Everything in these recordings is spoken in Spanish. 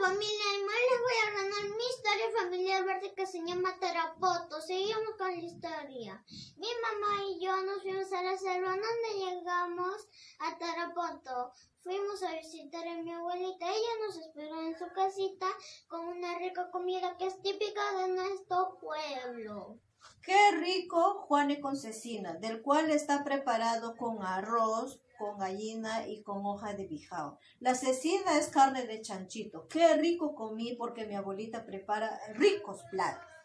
familia y hoy les voy a ganar mi historia familiar verde que se llama Tarapoto. Seguimos con la historia. Mi mamá y yo nos fuimos a la selva donde llegamos a Tarapoto. Fuimos a visitar a mi abuelita. Ella nos esperó en su casita con una rica comida que es típica de nuestro pueblo. Qué rico Juane con cecina, del cual está preparado con arroz, con gallina y con hoja de bijao. La cecina es carne de chanchito. Qué rico comí porque mi abuelita prepara ricos platos.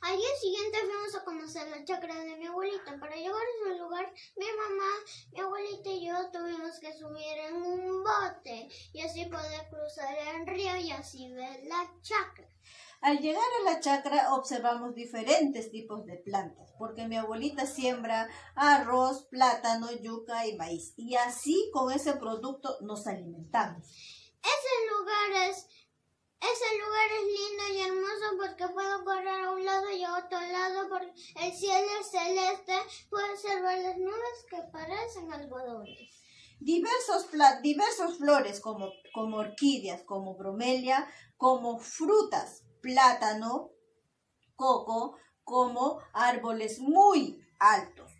Al día siguiente fuimos a conocer la chacra de mi abuelita. Para llegar a ese lugar, mi mamá, mi abuelita y yo tuvimos que subir en un bote y así poder cruzar el río y así ver la chacra. Al llegar a la chacra observamos diferentes tipos de plantas, porque mi abuelita siembra arroz, plátano, yuca y maíz. Y así con ese producto nos alimentamos. Ese lugar es, ese lugar es lindo y hermoso porque puedo correr a un lado y a otro lado porque el cielo es celeste, puedo observar las nubes que parecen algodones. Diversos, diversos flores como, como orquídeas, como bromelia, como frutas, plátano, coco, como árboles muy altos.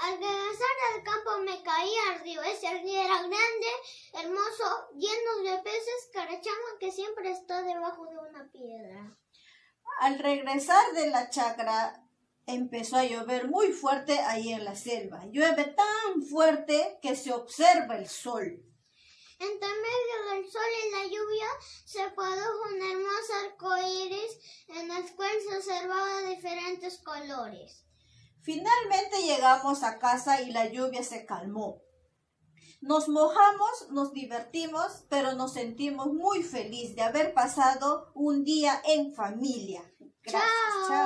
Al regresar al campo me caí al río. Ese río era grande, hermoso, lleno de peces carachama que siempre está debajo de una piedra. Al regresar de la chacra empezó a llover muy fuerte ahí en la selva. Llueve tan fuerte que se observa el sol. Entre medio del sol y la lluvia se produjo un hermoso arco iris en el cual se observaban diferentes colores. Finalmente llegamos a casa y la lluvia se calmó. Nos mojamos, nos divertimos, pero nos sentimos muy felices de haber pasado un día en familia. Gracias. Chao.